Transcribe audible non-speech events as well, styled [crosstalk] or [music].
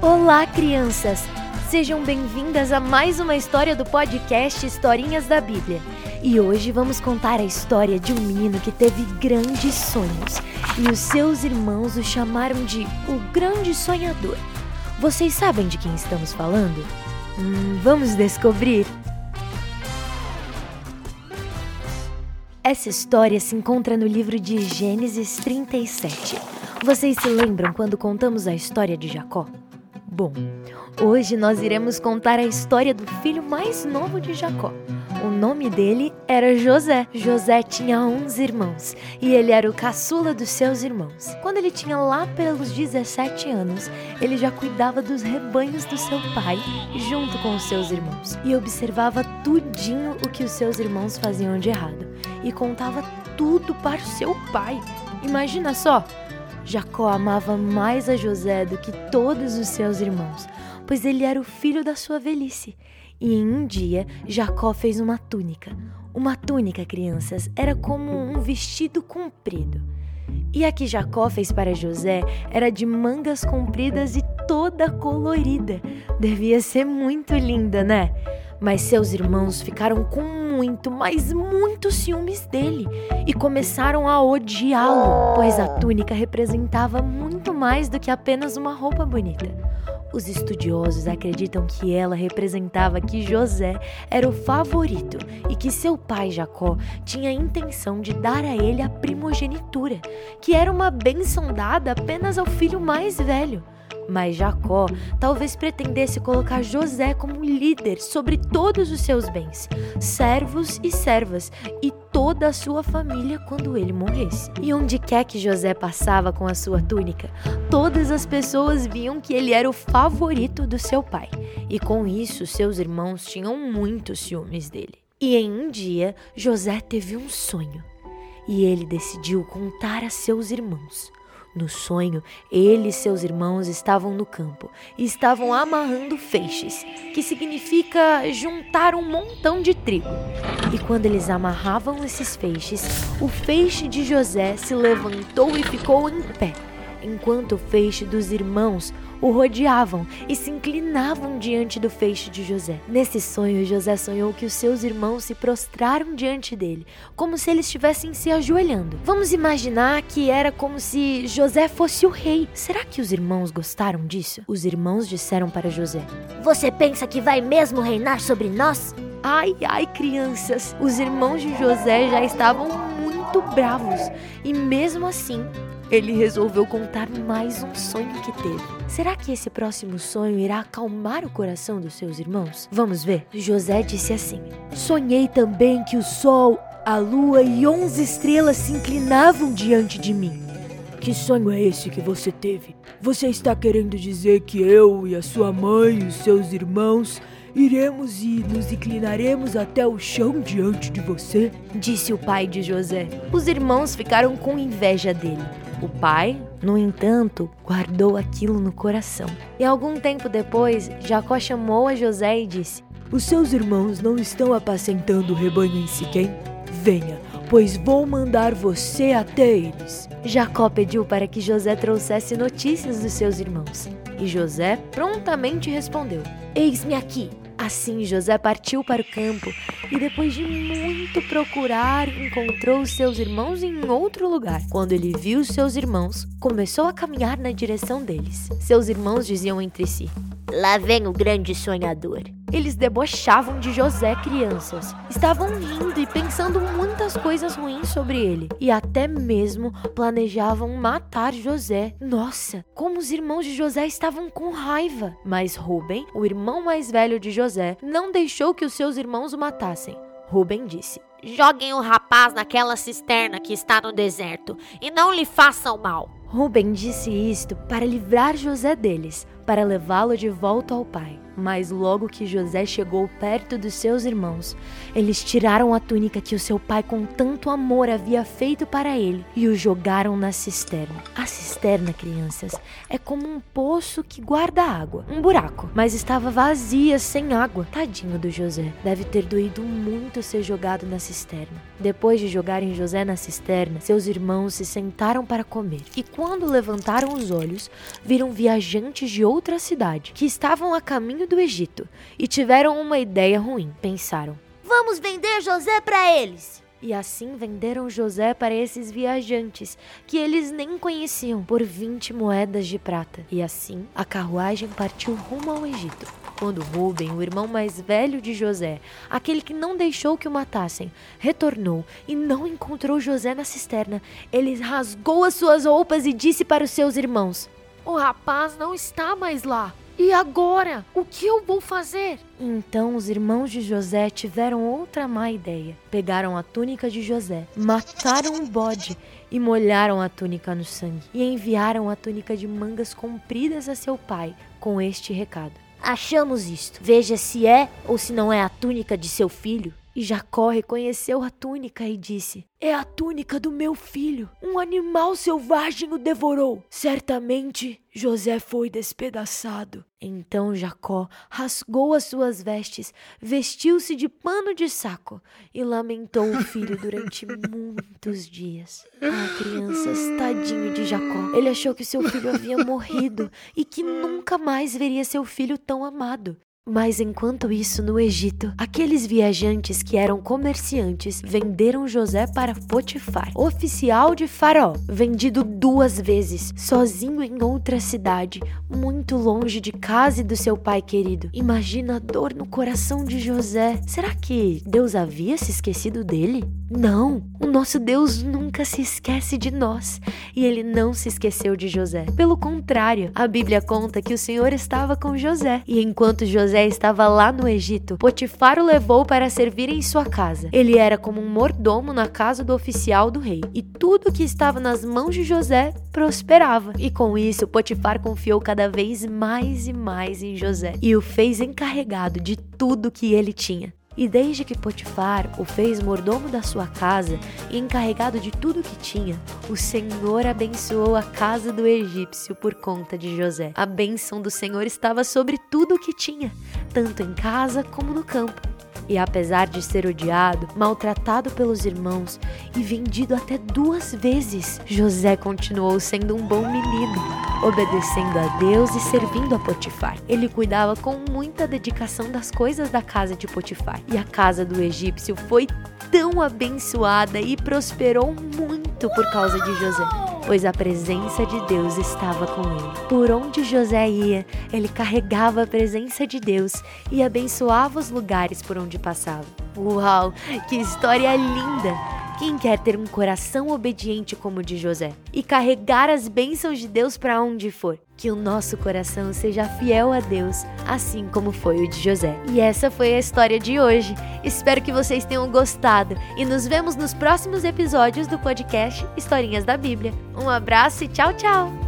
Olá, crianças! Sejam bem-vindas a mais uma história do podcast Historinhas da Bíblia. E hoje vamos contar a história de um menino que teve grandes sonhos e os seus irmãos o chamaram de o Grande Sonhador. Vocês sabem de quem estamos falando? Hum, vamos descobrir? Essa história se encontra no livro de Gênesis 37. Vocês se lembram quando contamos a história de Jacó? Bom, hoje nós iremos contar a história do filho mais novo de Jacó. O nome dele era José. José tinha 11 irmãos e ele era o caçula dos seus irmãos. Quando ele tinha lá pelos 17 anos, ele já cuidava dos rebanhos do seu pai junto com os seus irmãos e observava tudinho o que os seus irmãos faziam de errado e contava tudo para o seu pai. Imagina só! Jacó amava mais a José do que todos os seus irmãos, pois ele era o filho da sua velhice. E em um dia, Jacó fez uma túnica. Uma túnica, crianças, era como um vestido comprido. E a que Jacó fez para José era de mangas compridas e toda colorida. Devia ser muito linda, né? Mas seus irmãos ficaram com muito, mas muito ciúmes dele e começaram a odiá-lo, pois a túnica representava muito mais do que apenas uma roupa bonita. Os estudiosos acreditam que ela representava que José era o favorito e que seu pai Jacó tinha a intenção de dar a ele a primogenitura, que era uma bênção dada apenas ao filho mais velho. Mas Jacó talvez pretendesse colocar José como líder sobre todos os seus bens, servos e servas, e toda a sua família quando ele morresse. E onde quer que José passava com a sua túnica, todas as pessoas viam que ele era o favorito do seu pai. E com isso, seus irmãos tinham muitos ciúmes dele. E em um dia, José teve um sonho. E ele decidiu contar a seus irmãos. No sonho, ele e seus irmãos estavam no campo e estavam amarrando feixes, que significa juntar um montão de trigo. E quando eles amarravam esses feixes, o feixe de José se levantou e ficou em pé enquanto o feixe dos irmãos o rodeavam e se inclinavam diante do feixe de José. Nesse sonho, José sonhou que os seus irmãos se prostraram diante dele, como se eles estivessem se ajoelhando. Vamos imaginar que era como se José fosse o rei. Será que os irmãos gostaram disso? Os irmãos disseram para José: Você pensa que vai mesmo reinar sobre nós? Ai, ai, crianças! Os irmãos de José já estavam muito bravos e, mesmo assim, ele resolveu contar mais um sonho que teve. Será que esse próximo sonho irá acalmar o coração dos seus irmãos? Vamos ver. José disse assim: Sonhei também que o sol, a lua e onze estrelas se inclinavam diante de mim. Que sonho é esse que você teve? Você está querendo dizer que eu e a sua mãe e os seus irmãos iremos e nos inclinaremos até o chão diante de você? Disse o pai de José. Os irmãos ficaram com inveja dele. O pai, no entanto, guardou aquilo no coração. E algum tempo depois, Jacó chamou a José e disse: Os seus irmãos não estão apacentando o rebanho em Siquém? Venha, pois vou mandar você até eles. Jacó pediu para que José trouxesse notícias dos seus irmãos. E José prontamente respondeu: Eis-me aqui. Assim José partiu para o campo e, depois de muito procurar, encontrou seus irmãos em outro lugar. Quando ele viu seus irmãos, começou a caminhar na direção deles. Seus irmãos diziam entre si: Lá vem o grande sonhador. Eles debochavam de José crianças. Estavam rindo e pensando muitas coisas ruins sobre ele. E até mesmo planejavam matar José. Nossa, como os irmãos de José estavam com raiva. Mas Ruben, o irmão mais velho de José, não deixou que os seus irmãos o matassem. Ruben disse: Joguem o rapaz naquela cisterna que está no deserto e não lhe façam mal. Ruben disse isto para livrar José deles, para levá-lo de volta ao pai. Mas logo que José chegou perto dos seus irmãos, eles tiraram a túnica que o seu pai com tanto amor havia feito para ele e o jogaram na cisterna. A cisterna, crianças, é como um poço que guarda água, um buraco, mas estava vazia, sem água. Tadinho do José, deve ter doído muito ser jogado na cisterna. Depois de jogarem José na cisterna, seus irmãos se sentaram para comer. E quando levantaram os olhos, viram viajantes de outro outra cidade, que estavam a caminho do Egito, e tiveram uma ideia ruim. Pensaram: Vamos vender José para eles. E assim venderam José para esses viajantes, que eles nem conheciam, por 20 moedas de prata. E assim a carruagem partiu rumo ao Egito. Quando Ruben, o irmão mais velho de José, aquele que não deixou que o matassem, retornou e não encontrou José na cisterna, ele rasgou as suas roupas e disse para os seus irmãos: O rapaz não está mais lá. E agora? O que eu vou fazer? Então os irmãos de José tiveram outra má ideia. Pegaram a túnica de José, mataram o bode e molharam a túnica no sangue. E enviaram a túnica de mangas compridas a seu pai com este recado: Achamos isto. Veja se é ou se não é a túnica de seu filho. E Jacó reconheceu a túnica e disse: É a túnica do meu filho. Um animal selvagem o devorou. Certamente José foi despedaçado. Então Jacó rasgou as suas vestes, vestiu-se de pano de saco e lamentou o filho durante [laughs] muitos dias. Ah, crianças, tadinho de Jacó. Ele achou que seu filho havia morrido e que nunca mais veria seu filho tão amado. Mas enquanto isso, no Egito, aqueles viajantes que eram comerciantes venderam José para Potifar, oficial de Faraó, vendido duas vezes, sozinho em outra cidade, muito longe de casa e do seu pai querido. Imagina a dor no coração de José. Será que Deus havia se esquecido dele? Não, o nosso Deus nunca se esquece de nós e ele não se esqueceu de José. Pelo contrário, a Bíblia conta que o Senhor estava com José e enquanto José estava lá no Egito, Potifar o levou para servir em sua casa. Ele era como um mordomo na casa do oficial do rei e tudo que estava nas mãos de José prosperava. E com isso, Potifar confiou cada vez mais e mais em José e o fez encarregado de tudo que ele tinha. E desde que Potifar o fez mordomo da sua casa e encarregado de tudo que tinha, o Senhor abençoou a casa do egípcio por conta de José. A bênção do Senhor estava sobre tudo o que tinha, tanto em casa como no campo. E apesar de ser odiado, maltratado pelos irmãos e vendido até duas vezes, José continuou sendo um bom menino, obedecendo a Deus e servindo a Potifar. Ele cuidava com muita dedicação das coisas da casa de Potifar. E a casa do egípcio foi tão abençoada e prosperou muito por causa de José pois a presença de Deus estava com ele. Por onde José ia, ele carregava a presença de Deus e abençoava os lugares por onde passava. Uau, que história linda! Quem quer ter um coração obediente como o de José e carregar as bênçãos de Deus para onde for? Que o nosso coração seja fiel a Deus, assim como foi o de José. E essa foi a história de hoje. Espero que vocês tenham gostado e nos vemos nos próximos episódios do podcast Historinhas da Bíblia. Um abraço e tchau, tchau!